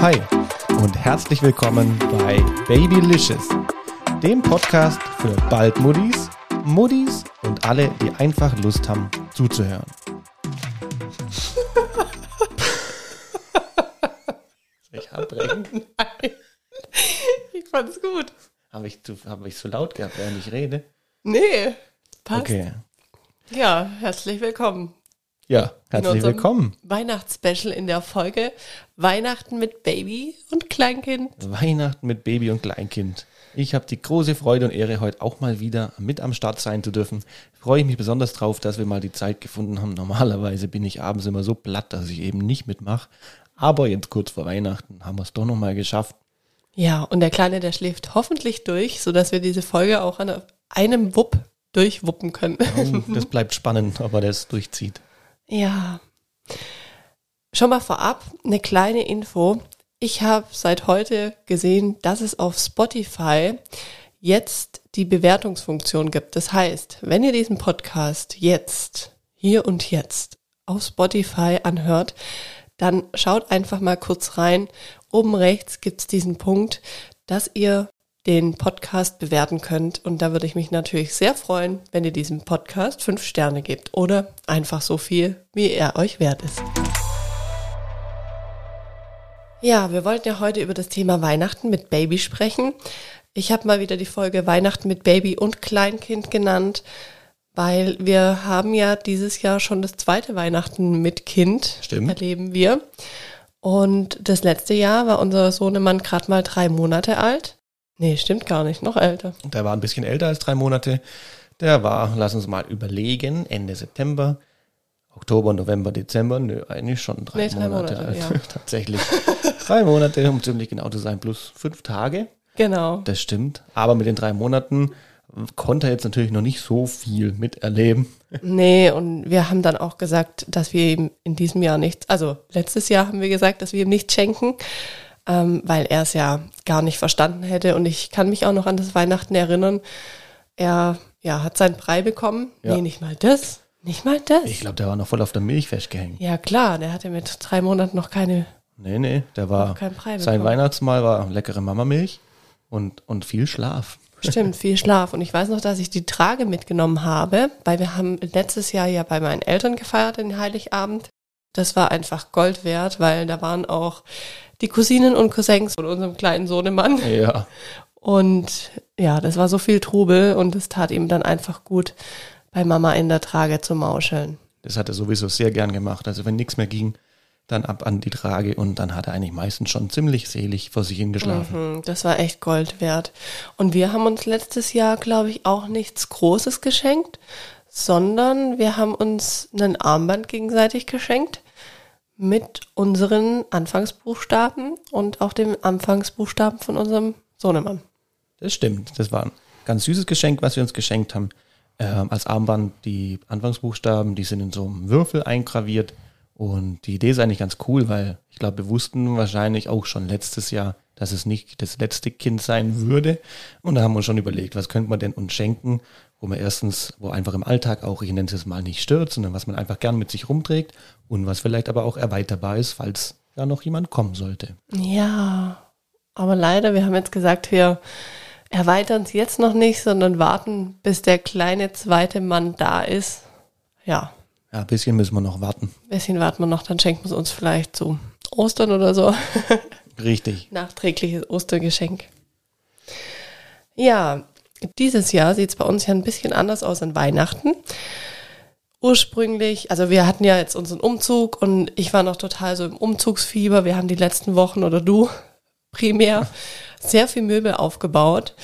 Hi und herzlich willkommen bei Babylicious, dem Podcast für bald Muddis, Muddis und alle, die einfach Lust haben zuzuhören. Ich abbrechen? Nein. Ich fand's gut. Habe ich, zu, hab ich so laut gehabt, während ich rede? Nee, passt. Okay. Ja, herzlich willkommen. Ja, herzlich willkommen. Weihnachtsspecial in der Folge Weihnachten mit Baby und Kleinkind. Weihnachten mit Baby und Kleinkind. Ich habe die große Freude und Ehre, heute auch mal wieder mit am Start sein zu dürfen. Freue ich mich besonders drauf, dass wir mal die Zeit gefunden haben. Normalerweise bin ich abends immer so platt, dass ich eben nicht mitmache. Aber jetzt kurz vor Weihnachten haben wir es doch nochmal geschafft. Ja, und der Kleine, der schläft hoffentlich durch, sodass wir diese Folge auch an einem Wupp durchwuppen können. Oh, das bleibt spannend, ob er das durchzieht. Ja. Schon mal vorab eine kleine Info. Ich habe seit heute gesehen, dass es auf Spotify jetzt die Bewertungsfunktion gibt. Das heißt, wenn ihr diesen Podcast jetzt, hier und jetzt auf Spotify anhört, dann schaut einfach mal kurz rein. Oben rechts gibt's diesen Punkt, dass ihr den Podcast bewerten könnt. Und da würde ich mich natürlich sehr freuen, wenn ihr diesem Podcast fünf Sterne gebt oder einfach so viel, wie er euch wert ist. Ja, wir wollten ja heute über das Thema Weihnachten mit Baby sprechen. Ich habe mal wieder die Folge Weihnachten mit Baby und Kleinkind genannt, weil wir haben ja dieses Jahr schon das zweite Weihnachten mit Kind Stimmt. erleben wir. Und das letzte Jahr war unser Sohnemann gerade mal drei Monate alt. Nee, stimmt gar nicht, noch älter. Der war ein bisschen älter als drei Monate. Der war, lass uns mal überlegen, Ende September, Oktober, November, Dezember. Nö, eigentlich schon drei, Nee, drei Monate, Monate, alt. ja. Tatsächlich. drei Monate, um ziemlich genau zu sein, plus fünf Tage. Genau. Das stimmt. Aber mit den drei Monaten konnte er jetzt natürlich noch nicht so viel miterleben. Nee, und wir haben dann auch gesagt, dass wir ihm in diesem Jahr nichts, also letztes Jahr haben wir gesagt, dass wir ihm nichts schenken, ähm, weil er es ja gar nicht verstanden hätte. Und ich kann mich auch noch an das Weihnachten erinnern. Er ja, hat seinen Brei bekommen. Ja. Nee, nicht mal das. Nicht mal das. Ich glaube, der war noch voll auf der Milch festgehängt. ja, klar, der hatte mit drei Monaten noch keine. Nee, nee, der war, kein Brei sein bekommen. Weihnachtsmahl war leckere Mamamilch und, und viel Schlaf. Stimmt, viel Schlaf. Und ich weiß noch, dass ich die Trage mitgenommen habe, weil wir haben letztes Jahr ja bei meinen Eltern gefeiert, den Heiligabend. Das war einfach Gold wert, weil da waren auch die Cousinen und Cousins von unserem kleinen Sohnemann. Ja, Und ja, das war so viel Trubel und es tat ihm dann einfach gut, bei Mama in der Trage zu mauscheln. das hat er sowieso sehr gern gemacht. Also wenn nichts mehr ging, dann ab an die Trage und dann hat er eigentlich meistens schon ziemlich selig vor sich hingeschlafen. Mhm, Das war echt Gold wert. Und wir haben uns letztes Jahr, glaube ich, auch nichts Großes geschenkt, sondern wir haben uns einen Armband gegenseitig geschenkt mit unseren Anfangsbuchstaben und auch dem Anfangsbuchstaben von unserem Sohnemann. Das stimmt. Das war ein ganz süßes Geschenk, was wir uns geschenkt haben. Ähm, als Armband die Anfangsbuchstaben, die sind in so einem Würfel eingraviert. Und die Idee ist eigentlich ganz cool, weil ich glaube, wir wussten wahrscheinlich auch schon letztes Jahr, dass es nicht das letzte Kind sein würde. Und da haben wir uns schon überlegt, was könnte man denn uns schenken, wo man erstens, wo einfach im Alltag auch, ich nenne es mal nicht stört, sondern was man einfach gern mit sich rumträgt und was vielleicht aber auch erweiterbar ist, falls da noch jemand kommen sollte. Ja, aber leider, wir haben jetzt gesagt, wir erweitern es jetzt noch nicht, sondern warten, bis der kleine zweite Mann da ist. Ja, Ja, ein bisschen müssen wir noch warten. ein bisschen warten wir noch, dann schenken wir es uns vielleicht zu Ostern oder so. Richtig. Nachträgliches Ostergeschenk. Ja, dieses Jahr sieht es bei uns ja ein bisschen anders aus an Weihnachten. Ursprünglich, also wir hatten ja jetzt unseren Umzug und ich war noch total so im Umzugsfieber. Wir haben die letzten Wochen oder du primär sehr viel Möbel aufgebaut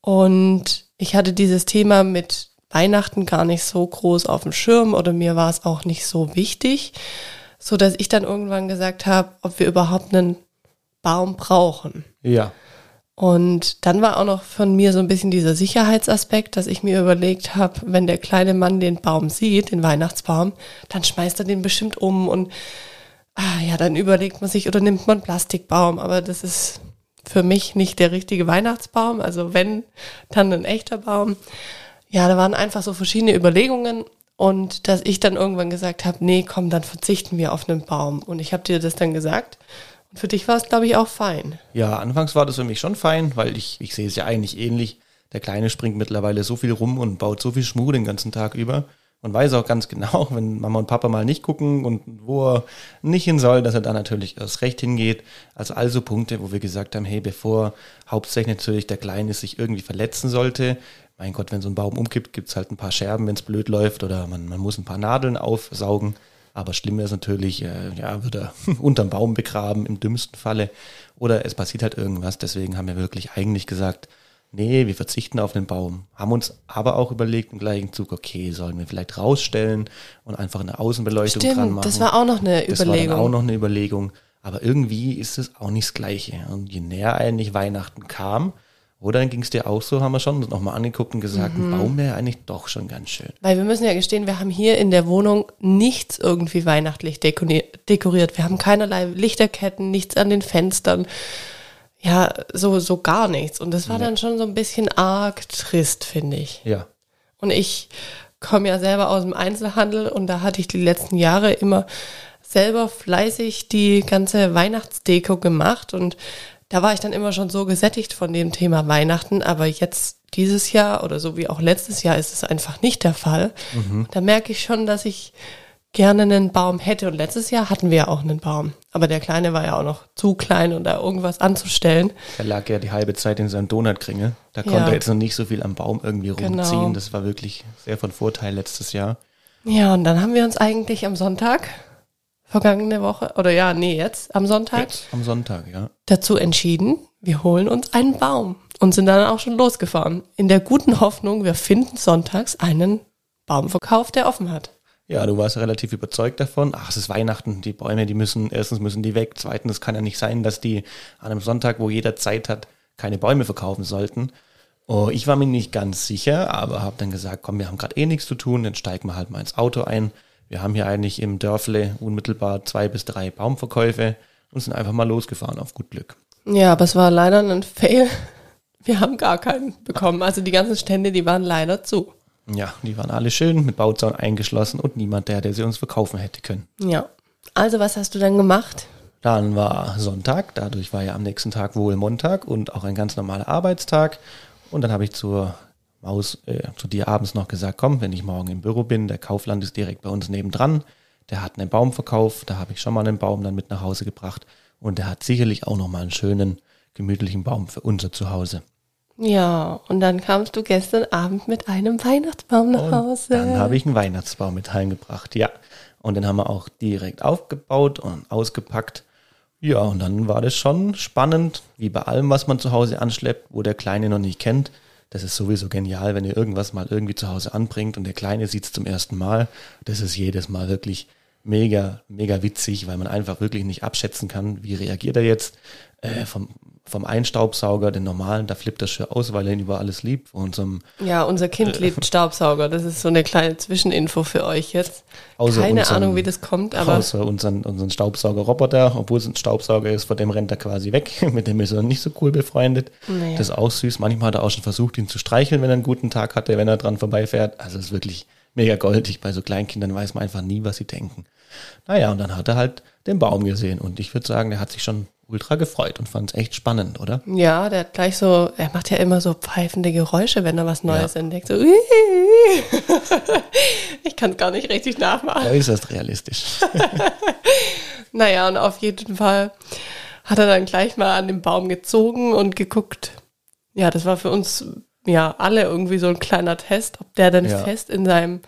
und ich hatte dieses Thema mit Weihnachten gar nicht so groß auf dem Schirm oder mir war es auch nicht so wichtig, so dass ich dann irgendwann gesagt habe, ob wir überhaupt einen Baum brauchen. Ja. Und dann war auch noch von mir so ein bisschen dieser Sicherheitsaspekt, dass ich mir überlegt habe, wenn der kleine Mann den Baum sieht, den Weihnachtsbaum, dann schmeißt er den bestimmt um und ah, ja, dann überlegt man sich oder nimmt man Plastikbaum, aber das ist für mich nicht der richtige Weihnachtsbaum, also wenn, dann ein echter Baum. Ja, da waren einfach so verschiedene Überlegungen und dass ich dann irgendwann gesagt habe, nee, komm, dann verzichten wir auf einen Baum. Und ich habe dir das dann gesagt für dich war es, glaube ich, auch fein. Ja, anfangs war das für mich schon fein, weil ich, ich sehe es ja eigentlich ähnlich. Der Kleine springt mittlerweile so viel rum und baut so viel Schmuh den ganzen Tag über und weiß auch ganz genau, wenn Mama und Papa mal nicht gucken und wo er nicht hin soll, dass er da natürlich erst recht hingeht. Also also Punkte, wo wir gesagt haben, hey, bevor hauptsächlich natürlich der Kleine sich irgendwie verletzen sollte, mein Gott, wenn so ein Baum umkippt, gibt's halt ein paar Scherben, wenn es blöd läuft oder man, man muss ein paar Nadeln aufsaugen. Aber schlimm ist natürlich, äh, ja, wird er unterm Baum begraben, im dümmsten Falle. Oder es passiert halt irgendwas. Deswegen haben wir wirklich eigentlich gesagt, nee, wir verzichten auf den Baum. Haben uns aber auch überlegt im gleichen Zug, okay, sollen wir vielleicht rausstellen und einfach eine Außenbeleuchtung Stimmt, dran machen. das war auch noch eine Das war Überlegung. dann auch noch eine Überlegung. Aber irgendwie ist es auch nicht das Gleiche. Und je näher eigentlich Weihnachten kam, oder dann ging es dir auch so, haben wir schon nochmal angeguckt und gesagt, Mhm. ein Baum wäre eigentlich doch schon ganz schön. Weil wir müssen ja gestehen, wir haben hier in der Wohnung nichts irgendwie weihnachtlich dekoriert. Wir haben keinerlei Lichterketten, nichts an den Fenstern. Ja, so, so gar nichts. Und das war dann schon so ein bisschen arg trist, finde ich. Ja. Und ich komme ja selber aus dem Einzelhandel und da hatte ich die letzten Jahre immer selber fleißig die ganze Weihnachtsdeko gemacht und da war ich dann immer schon so gesättigt von dem Thema Weihnachten, aber jetzt dieses Jahr oder so wie auch letztes Jahr ist es einfach nicht der Fall. Da merke ich schon, dass ich gerne einen Baum hätte und letztes Jahr hatten wir ja auch einen Baum, aber der kleine war ja auch noch zu klein, um da irgendwas anzustellen. Er lag ja die halbe Zeit in seinem Donutkringel. Da Ja. konnte er jetzt noch nicht so viel am Baum irgendwie rumziehen. Genau. Das war wirklich sehr von Vorteil letztes Jahr. Ja, und dann haben wir uns eigentlich am Sonntag, vergangene Woche, oder ja, nee, jetzt am Sonntag, Jetzt am Sonntag, ja. dazu entschieden, wir holen uns einen Baum und sind dann auch schon losgefahren. In der guten Hoffnung, wir finden sonntags einen Baumverkauf, der offen hat. Ja, du warst relativ überzeugt davon. Ach, es ist Weihnachten, die Bäume, die müssen, erstens müssen die weg, zweitens, es kann ja nicht sein, dass die an einem Sonntag, wo jeder Zeit hat, keine Bäume verkaufen sollten. Oh, ich war mir nicht ganz sicher, aber habe dann gesagt, komm, wir haben gerade eh nichts zu tun, dann steigen wir halt mal ins Auto ein. Wir haben hier eigentlich im Dörfle unmittelbar zwei bis drei Baumverkäufe und sind einfach mal losgefahren auf gut Glück. Ja, aber es war leider ein Fail. Wir haben gar keinen bekommen. Also die ganzen Stände, die waren leider zu. Ja, die waren alle schön mit Bauzaun eingeschlossen und niemand der, der sie uns verkaufen hätte können. Ja. Also was hast du dann gemacht? Dann war Sonntag, dadurch war ja am nächsten Tag wohl Montag und auch ein ganz normaler Arbeitstag. Und dann habe ich zur Maus, äh, zu dir abends noch gesagt, komm, wenn ich morgen im Büro bin, der Kaufland ist direkt bei uns nebendran, der hat einen Baum verkauft, da habe ich schon mal einen Baum dann mit nach Hause gebracht und der hat sicherlich auch noch mal einen schönen, gemütlichen Baum für unser Zuhause. Ja, und dann kamst du gestern Abend mit einem Weihnachtsbaum nach Hause. Dann habe ich einen Weihnachtsbaum mit heimgebracht, ja. Und den haben wir auch direkt aufgebaut und ausgepackt. Ja, und dann war das schon spannend, wie bei allem, was man zu Hause anschleppt, wo der Kleine noch nicht kennt. Das ist sowieso genial, wenn ihr irgendwas mal irgendwie zu Hause anbringt und der Kleine sieht es zum ersten Mal. Das ist jedes Mal wirklich mega, mega witzig, weil man einfach wirklich nicht abschätzen kann, wie reagiert er jetzt. Äh, vom, vom Einstaubsauger, den normalen, da flippt er schon aus, weil er ihn über alles liebt. Von unserem Ja, unser Äh. Kind liebt Staubsauger. Das ist so eine kleine Zwischeninfo für euch jetzt. Außer Keine unseren- Ahnung, wie das kommt, aber Außer unseren, unseren Staubsaugerroboter, obwohl es ein Staubsauger ist, vor dem rennt er quasi weg. Mit dem ist er nicht so cool befreundet. Nee. Das ist auch süß. Manchmal hat er auch schon versucht, ihn zu streicheln, wenn er einen guten Tag hatte, wenn er dran vorbeifährt. Also es ist wirklich mega goldig. Bei so Kleinkindern weiß man einfach nie, was sie denken. Naja, und dann hat er halt den Baum gesehen. Und ich würde sagen, der hat sich schon ultra gefreut und fand es echt spannend, oder? ja, der hat gleich so, er macht ja immer so pfeifende Geräusche, wenn er was Neues Ja. entdeckt. So, ich kann es gar nicht richtig nachmachen. Äußerst realistisch. Naja, und auf jeden Fall hat er dann gleich mal an den Baum gezogen und geguckt. Ja, das war für uns ja alle irgendwie so ein kleiner Test, ob der dann Ja. fest in seinem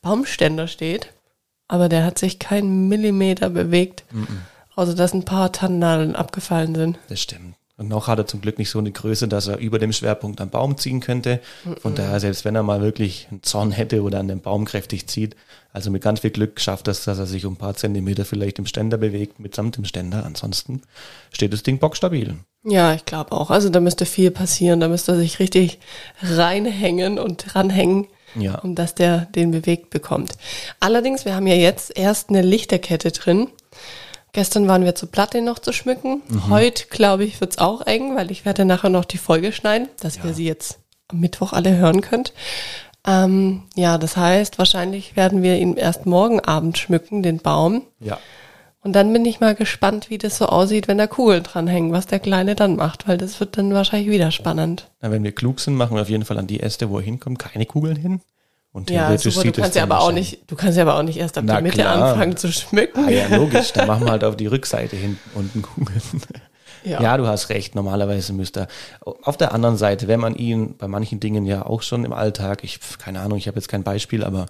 Baumständer steht. Aber der hat sich keinen Millimeter bewegt, außer dass ein paar Tannennadeln abgefallen sind. Das stimmt. Und noch hat er zum Glück nicht so eine Größe, dass er über dem Schwerpunkt am Baum ziehen könnte. Von daher, selbst wenn er mal wirklich einen Zorn hätte oder an den Baum kräftig zieht, also mit ganz viel Glück schafft das, dass er sich um ein paar Zentimeter vielleicht im Ständer bewegt, mitsamt dem Ständer. Ansonsten steht das Ding bockstabil. Ja, ich glaube auch. Also da müsste viel passieren. Da müsste er sich richtig reinhängen und dranhängen, Ja. um dass der den bewegt bekommt. Allerdings, wir haben ja jetzt erst eine Lichterkette drin. Gestern waren wir zu platt, den noch zu schmücken. Heute, glaube ich, wird's auch eng, weil ich werde nachher noch die Folge schneiden, dass ihr sie jetzt am Mittwoch alle hören könnt. Ähm, ja, das heißt, wahrscheinlich werden wir ihn erst morgen Abend schmücken, den Baum. Ja. Und dann bin ich mal gespannt, wie das so aussieht, wenn da Kugeln dranhängen, was der Kleine dann macht, weil das wird dann wahrscheinlich wieder spannend. Na, wenn wir klug sind, machen wir auf jeden Fall an die Äste, wo er hinkommt, keine Kugeln hin. Und Ja, theoretisch super, du sieht es kannst ja aber auch nicht, du kannst ja aber auch nicht erst ab Na der Mitte klar. anfangen zu schmücken. Ah ja, logisch. Dann machen wir halt auf die Rückseite hinten unten Kugeln. Ja. du hast recht. Normalerweise müsste er. Auf der anderen Seite, wenn man ihn bei manchen Dingen ja auch schon im Alltag, ich, keine Ahnung, ich habe jetzt kein Beispiel, aber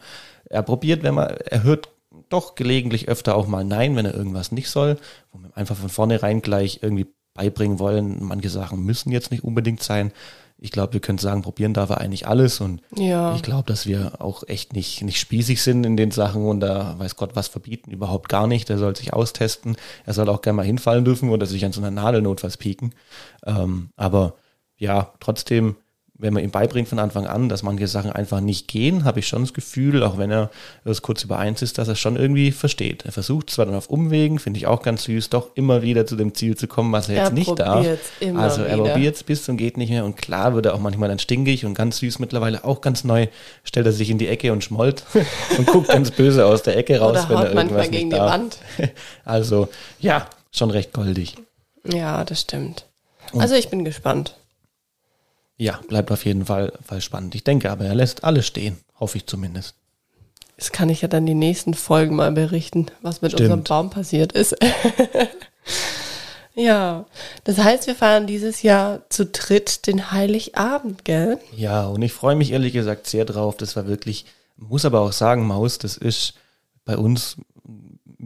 er probiert, wenn man, er hört doch gelegentlich öfter auch mal Nein, wenn er irgendwas nicht soll, wo wir einfach von vornherein gleich irgendwie beibringen wollen. Manche Sachen müssen jetzt nicht unbedingt sein. Ich glaube, wir können sagen, probieren darf er eigentlich alles und Ja. ich glaube, dass wir auch echt nicht, nicht spießig sind in den Sachen und da weiß Gott was verbieten, überhaupt gar nicht. Er soll sich austesten. Er soll auch gerne mal hinfallen dürfen oder sich an so einer Nadel notfalls pieken. Ähm, aber ja, trotzdem, wenn man ihm beibringt von Anfang an, dass manche Sachen einfach nicht gehen, habe ich schon das Gefühl, auch wenn er das kurz über eins ist, dass er schon irgendwie versteht. Er versucht zwar dann auf Umwegen, finde ich auch ganz süß, doch immer wieder zu dem Ziel zu kommen, was er, Er jetzt nicht darf. also er probiert es bis zum geht nicht mehr und klar wird er auch manchmal dann stinkig und ganz süß mittlerweile auch ganz neu, stellt er sich in die Ecke und schmollt und guckt ganz böse aus der Ecke raus, Oder wenn er haut manchmal irgendwas gegen nicht die darf. Wand. Also ja, schon recht goldig. Ja, das stimmt. Also ich bin gespannt. Ja, bleibt auf jeden Fall, Fall spannend. Ich denke aber, er lässt alles stehen, hoffe ich zumindest. Das kann ich ja dann die nächsten Folgen mal berichten, was mit Stimmt. unserem Baum passiert ist. ja, das heißt, wir feiern dieses Jahr zu dritt den Heiligabend, gell? Ja, und ich freue mich ehrlich gesagt sehr drauf. Das war wirklich, muss aber auch sagen, Maus, das ist bei uns,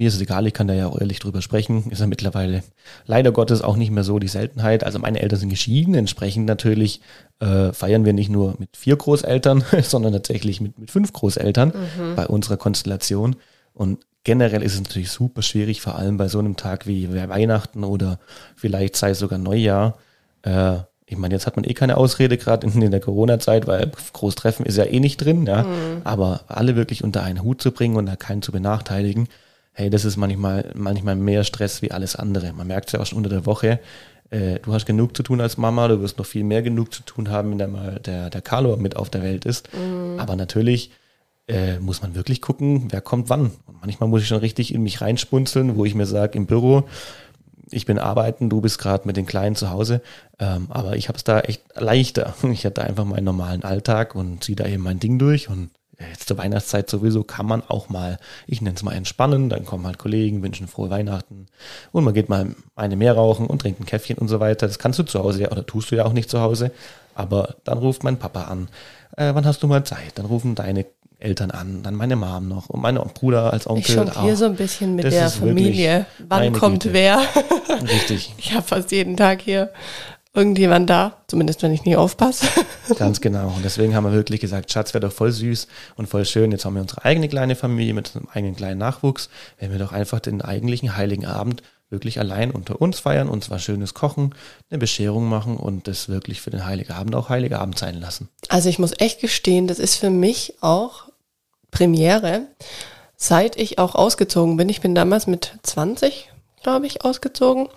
mir ist es egal, ich kann da ja auch ehrlich drüber sprechen, ist ja mittlerweile leider Gottes auch nicht mehr so die Seltenheit. Also meine Eltern sind geschieden, entsprechend natürlich äh, feiern wir nicht nur mit vier Großeltern, sondern tatsächlich mit, mit fünf Großeltern bei unserer Konstellation. Und generell ist es natürlich super schwierig, vor allem bei so einem Tag wie Weihnachten oder vielleicht sei es sogar Neujahr. Äh, ich meine, jetzt hat man eh keine Ausrede, gerade in, in der Corona-Zeit, weil Großtreffen ist ja eh nicht drin, ja. Aber alle wirklich unter einen Hut zu bringen und da keinen zu benachteiligen, hey, das ist manchmal, manchmal mehr Stress wie alles andere. Man merkt es ja auch schon unter der Woche. Äh, du hast genug zu tun als Mama, du wirst noch viel mehr genug zu tun haben, wenn mal der, der Carlo mit auf der Welt ist. Aber natürlich äh, muss man wirklich gucken, wer kommt wann. Und manchmal muss ich schon richtig in mich reinspunzeln, wo ich mir sage, im Büro, ich bin arbeiten, du bist gerade mit den Kleinen zu Hause, ähm, aber ich habe es da echt leichter. Ich hatte einfach meinen normalen Alltag und ziehe da eben mein Ding durch und jetzt zur Weihnachtszeit sowieso kann man auch mal, ich nenne es mal entspannen, dann kommen halt Kollegen, wünschen frohe Weihnachten und man geht mal eine mehr rauchen und trinkt ein Käffchen und so weiter. Das kannst du zu Hause ja, oder tust du ja auch nicht zu Hause, aber dann ruft mein Papa an, äh, wann hast du mal Zeit? Dann rufen deine Eltern an, dann meine Mom noch und mein Bruder als Ich Onkel jongliere auch. so ein bisschen mit Das der Familie. Wann kommt Güte. wer? Richtig. Ich habe fast jeden Tag hier irgendjemand da, zumindest wenn ich nie aufpasse. Ganz genau. Und deswegen haben wir wirklich gesagt, Schatz, wäre doch voll süß und voll schön. Jetzt haben wir unsere eigene kleine Familie mit einem eigenen kleinen Nachwuchs. Wenn wir doch einfach den eigentlichen Heiligen Abend wirklich allein unter uns feiern, und zwar schönes Kochen, eine Bescherung machen und das wirklich für den Heiligen Abend auch Heiligen Abend sein lassen. Also ich muss echt gestehen, das ist für mich auch Premiere, seit ich auch ausgezogen bin. Ich bin damals mit 20, glaube ich, ausgezogen.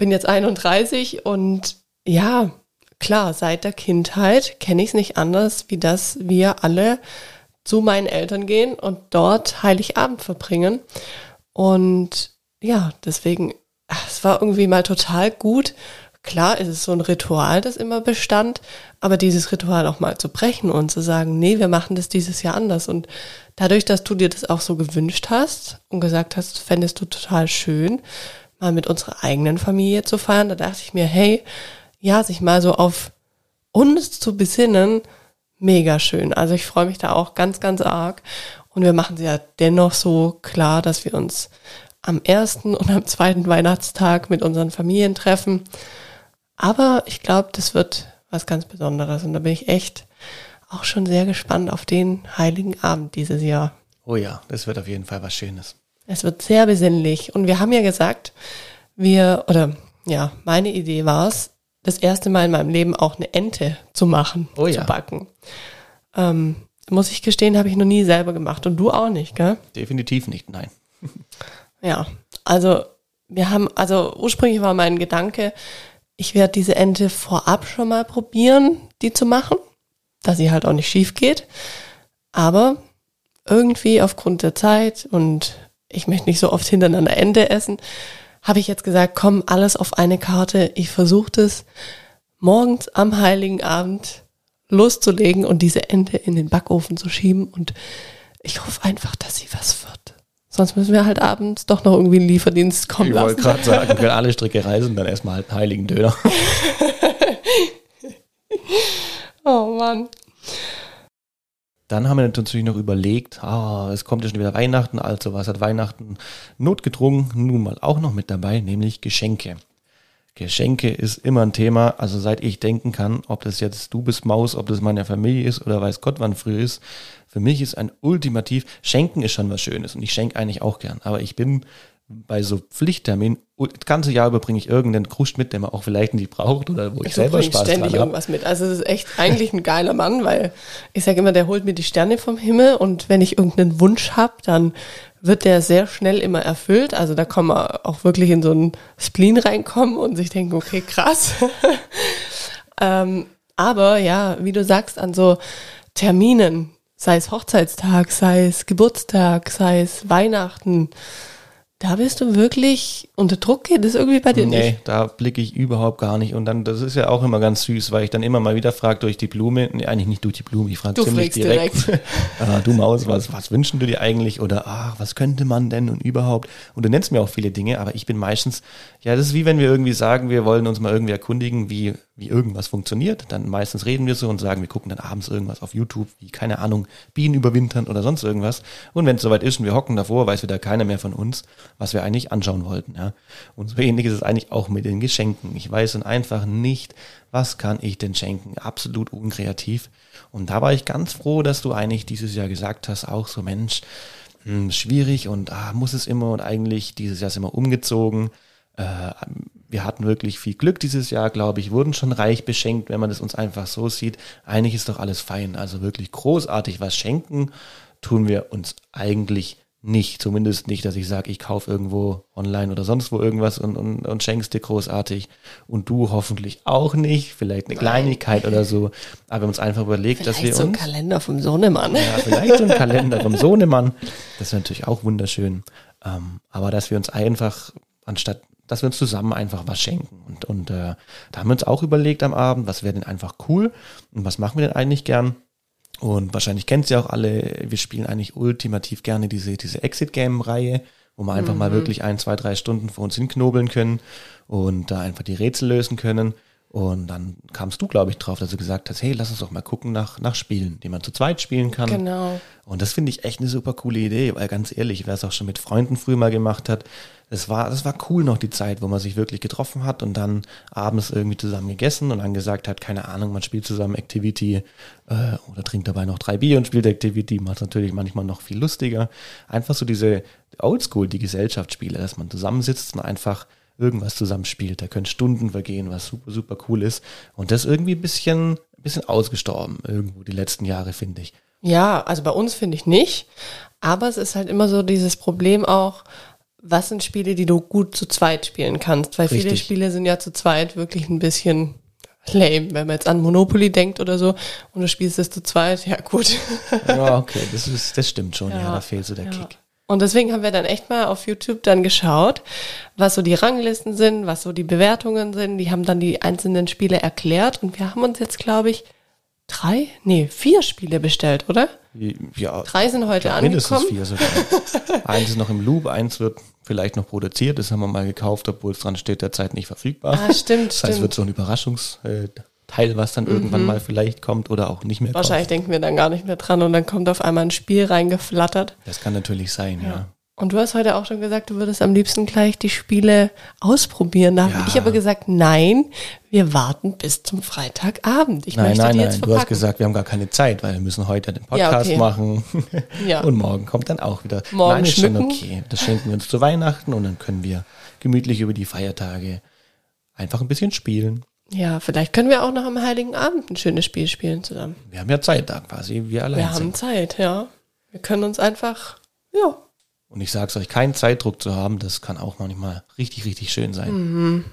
Bin jetzt 31 und ja, klar, seit der Kindheit kenne ich es nicht anders, wie dass wir alle zu meinen Eltern gehen und dort Heiligabend verbringen. Und ja, deswegen, es war irgendwie mal total gut. Klar ist es so ein Ritual, das immer bestand, aber dieses Ritual auch mal zu brechen und zu sagen, nee, wir machen das dieses Jahr anders. Und dadurch, dass du dir das auch so gewünscht hast und gesagt hast, fändest du total schön, mal mit unserer eigenen Familie zu feiern, da dachte ich mir, hey, ja, sich mal so auf uns zu besinnen, mega schön. Also ich freue mich da auch ganz, ganz arg. Und wir machen es ja dennoch so klar, dass wir uns am ersten und am zweiten Weihnachtstag mit unseren Familien treffen. Aber ich glaube, das wird was ganz Besonderes. Und da bin ich echt auch schon sehr gespannt auf den heiligen Abend dieses Jahr. Oh ja, das wird auf jeden Fall was Schönes. Es wird sehr besinnlich. Und wir haben ja gesagt, wir, oder ja, meine Idee war es, das erste Mal in meinem Leben auch eine Ente zu machen, Oh ja. zu backen. Ähm, muss ich gestehen, habe ich noch nie selber gemacht. Und du auch nicht, gell? Definitiv nicht, nein. Ja, also wir haben, also ursprünglich war mein Gedanke, ich werde diese Ente vorab schon mal probieren, die zu machen, dass sie halt auch nicht schief geht. Aber irgendwie aufgrund der Zeit und ich möchte nicht so oft hintereinander Ente essen, habe ich jetzt gesagt, komm, alles auf eine Karte. Ich versuche das morgens am Heiligen Abend loszulegen und diese Ente in den Backofen zu schieben und ich hoffe einfach, dass sie was wird. Sonst müssen wir halt abends doch noch irgendwie einen Lieferdienst kommen ich lassen. Ich wollte gerade sagen, wenn alle Stricke reisen, dann erstmal halt einen heiligen Döner. oh Mann. Dann haben wir natürlich noch überlegt, ah, es kommt ja schon wieder Weihnachten, also was hat Weihnachten notgedrungen nun mal auch noch mit dabei, nämlich Geschenke. Geschenke ist immer ein Thema, also seit ich denken kann, ob das jetzt du bist Maus, ob das meine Familie ist oder weiß Gott wann früh ist, für mich ist ein ultimativ, Schenken ist schon was Schönes und ich schenke eigentlich auch gern, aber ich bin bei so Pflichtterminen, das ganze Jahr über bringe ich irgendeinen Kruscht mit, den man auch vielleicht nicht braucht oder wo ich, ich selber Spaß ständig dran irgendwas mit. Also es ist echt eigentlich ein geiler Mann, weil ich sage immer, der holt mir die Sterne vom Himmel und wenn ich irgendeinen Wunsch habe, dann wird der sehr schnell immer erfüllt. Also da kann man auch wirklich in so einen Spleen reinkommen und sich denken, okay, krass. ähm, aber ja, wie du sagst, an so Terminen, sei es Hochzeitstag, sei es Geburtstag, sei es Weihnachten, da bist du wirklich unter Druck geht es irgendwie bei dir nee, nicht? Nee, da blicke ich überhaupt gar nicht. Und dann, das ist ja auch immer ganz süß, weil ich dann immer mal wieder frage durch die Blume, nee, eigentlich nicht durch die Blume, ich frage ziemlich direkt. direkt. ah, du Maus, was, was wünschen du dir eigentlich? Oder ach, was könnte man denn und überhaupt? Und du nennst mir auch viele Dinge, aber ich bin meistens, ja, das ist wie wenn wir irgendwie sagen, wir wollen uns mal irgendwie erkundigen, wie, wie irgendwas funktioniert. Dann meistens reden wir so und sagen, wir gucken dann abends irgendwas auf YouTube, wie, keine Ahnung, Bienen überwintern oder sonst irgendwas. Und wenn es soweit ist und wir hocken davor, weiß wieder keiner mehr von uns, was wir eigentlich anschauen wollten. Ja. Und so ähnlich ist es eigentlich auch mit den Geschenken. Ich weiß dann einfach nicht, was kann ich denn schenken? Absolut unkreativ. Und da war ich ganz froh, dass du eigentlich dieses Jahr gesagt hast, auch so Mensch, hm, schwierig und ah, muss es immer und eigentlich dieses Jahr sind wir umgezogen. Äh, wir hatten wirklich viel Glück dieses Jahr, glaube ich, wurden schon reich beschenkt, wenn man es uns einfach so sieht. Eigentlich ist doch alles fein. Also wirklich großartig was schenken tun wir uns eigentlich nicht. Zumindest nicht, dass ich sage, ich kaufe irgendwo online oder sonst wo irgendwas und, und, und schenkst dir großartig. Und du hoffentlich auch nicht. Vielleicht eine Nein. Kleinigkeit oder so. Aber wir haben uns einfach überlegt, vielleicht dass wir so uns. so ein Kalender vom Sohnemann. Ja, vielleicht so ein Kalender vom Sohnemann. Das ist natürlich auch wunderschön. Ähm, aber dass wir uns einfach, anstatt, dass wir uns zusammen einfach was schenken. Und, und äh, da haben wir uns auch überlegt am Abend, was wäre denn einfach cool und was machen wir denn eigentlich gern? Und wahrscheinlich kennt sie auch alle, wir spielen eigentlich ultimativ gerne diese, diese Exit-Game-Reihe, wo wir einfach mhm. mal wirklich ein, zwei, drei Stunden vor uns hinknobeln können und da einfach die Rätsel lösen können. Und dann kamst du, glaube ich, drauf, dass du gesagt hast, hey, lass uns doch mal gucken nach, nach Spielen, die man zu zweit spielen kann. Genau. Und das finde ich echt eine super coole Idee, weil ganz ehrlich, wer es auch schon mit Freunden früher mal gemacht hat, das war, das war cool noch die Zeit, wo man sich wirklich getroffen hat und dann abends irgendwie zusammen gegessen und dann gesagt hat, keine Ahnung, man spielt zusammen Activity äh, oder trinkt dabei noch drei Bier und spielt Activity, macht es natürlich manchmal noch viel lustiger. Einfach so diese Oldschool, die Gesellschaftsspiele, dass man zusammensitzt und einfach irgendwas zusammenspielt. Da können Stunden vergehen, was super, super cool ist. Und das irgendwie ein bisschen, ein bisschen ausgestorben irgendwo die letzten Jahre, finde ich. Ja, also bei uns finde ich nicht. Aber es ist halt immer so dieses Problem auch, was sind Spiele, die du gut zu zweit spielen kannst? Weil Richtig. viele Spiele sind ja zu zweit wirklich ein bisschen lame, wenn man jetzt an Monopoly denkt oder so und du spielst es zu zweit, ja gut. Ja, okay, das, ist, das stimmt schon, ja, ja da fehlt so der ja. Kick. Und deswegen haben wir dann echt mal auf YouTube dann geschaut, was so die Ranglisten sind, was so die Bewertungen sind. Die haben dann die einzelnen Spiele erklärt und wir haben uns jetzt, glaube ich, drei, nee, vier Spiele bestellt, oder? Ja. Drei sind heute ja, angekommen. Mindestens vier sogar. eins ist noch im Loop, eins wird vielleicht noch produziert, das haben wir mal gekauft, obwohl es dran steht, derzeit nicht verfügbar. Ah, stimmt, Das heißt, es wird so ein Überraschungsteil, was dann mhm. irgendwann mal vielleicht kommt oder auch nicht mehr Wahrscheinlich kommt. denken wir dann gar nicht mehr dran und dann kommt auf einmal ein Spiel reingeflattert. Das kann natürlich sein, ja. ja. Und du hast heute auch schon gesagt, du würdest am liebsten gleich die Spiele ausprobieren. Da ja. habe ich aber gesagt, nein, wir warten bis zum Freitagabend. Ich nein, möchte nein, die nein. Du hast gesagt, wir haben gar keine Zeit, weil wir müssen heute den Podcast ja, okay. machen. ja. Und morgen kommt dann auch wieder. Morgen nein, ist schmücken. schon okay. Das schenken wir uns zu Weihnachten und dann können wir gemütlich über die Feiertage einfach ein bisschen spielen. Ja, vielleicht können wir auch noch am Heiligen Abend ein schönes Spiel spielen zusammen. Wir haben ja Zeit da quasi, wir allein. Wir sind. haben Zeit, ja. Wir können uns einfach, ja, und ich sage es euch, keinen Zeitdruck zu haben, das kann auch manchmal richtig, richtig schön sein. Mhm.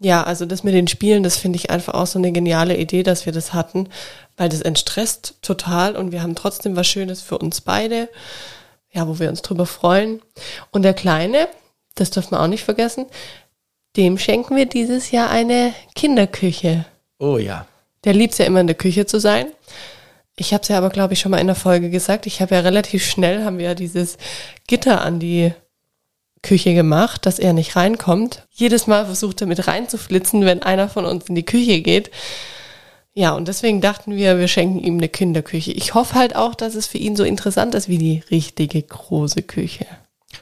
Ja, also das mit den Spielen, das finde ich einfach auch so eine geniale Idee, dass wir das hatten, weil das entstresst total und wir haben trotzdem was Schönes für uns beide. ja, wo wir uns drüber freuen. Und der Kleine, das dürfen wir auch nicht vergessen, dem schenken wir dieses Jahr eine Kinderküche. Oh ja. Der liebt ja immer in der Küche zu sein. Ich habe es ja aber, glaube ich, schon mal in der Folge gesagt. Ich habe ja relativ schnell, haben wir ja dieses Gitter an die Küche gemacht, dass er nicht reinkommt. Jedes Mal versucht er mit reinzuflitzen, wenn einer von uns in die Küche geht. Ja, und deswegen dachten wir, wir schenken ihm eine Kinderküche. Ich hoffe halt auch, dass es für ihn so interessant ist wie die richtige große Küche.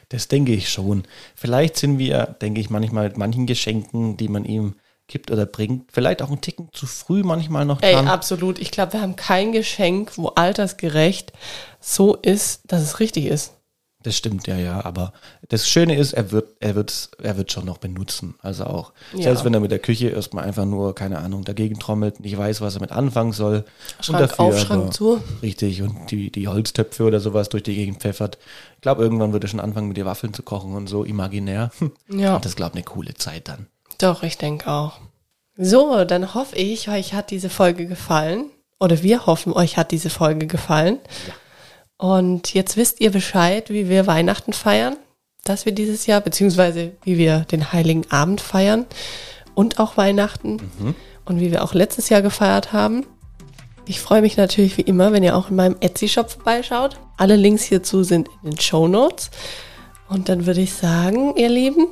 Das denke ich schon. Vielleicht sind wir, denke ich, manchmal mit manchen Geschenken, die man ihm gibt oder bringt, vielleicht auch einen Ticken zu früh manchmal noch Ey, dran. absolut. Ich glaube, wir haben kein Geschenk, wo altersgerecht so ist, dass es richtig ist. Das stimmt, ja, ja. Aber das Schöne ist, er wird, er wird, er wird schon noch benutzen. Also auch, Ja. selbst wenn er mit der Küche erstmal einfach nur, keine Ahnung, dagegen trommelt, nicht weiß, was er mit anfangen soll. Schrank auf, Schrank zu. Richtig, und die, die Holztöpfe oder sowas durch die Gegend pfeffert. Ich glaube, irgendwann wird er schon anfangen, mit den Waffeln zu kochen und so, imaginär. Ja. Und das glaube ich eine coole Zeit dann. Doch, ich denke auch. So, dann hoffe ich, euch hat diese Folge gefallen. Oder wir hoffen, euch hat diese Folge gefallen. Und jetzt wisst ihr Bescheid, wie wir Weihnachten feiern, dass wir dieses Jahr, beziehungsweise wie wir den Heiligen Abend feiern und auch Weihnachten und wie wir auch letztes Jahr gefeiert haben. Ich freue mich natürlich wie immer, wenn ihr auch in meinem Etsy-Shop vorbeischaut. Alle Links hierzu sind in den Show Notes. Und dann würde ich sagen, ihr Lieben,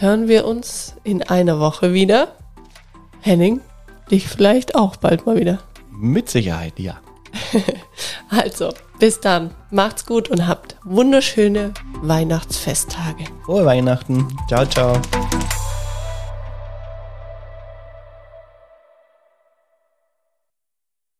hören wir uns in einer Woche wieder. Henning, dich vielleicht auch bald mal wieder. Mit Sicherheit, ja. Also, bis dann. Macht's gut und habt wunderschöne Weihnachtsfesttage. Frohe Weihnachten. Ciao, ciao.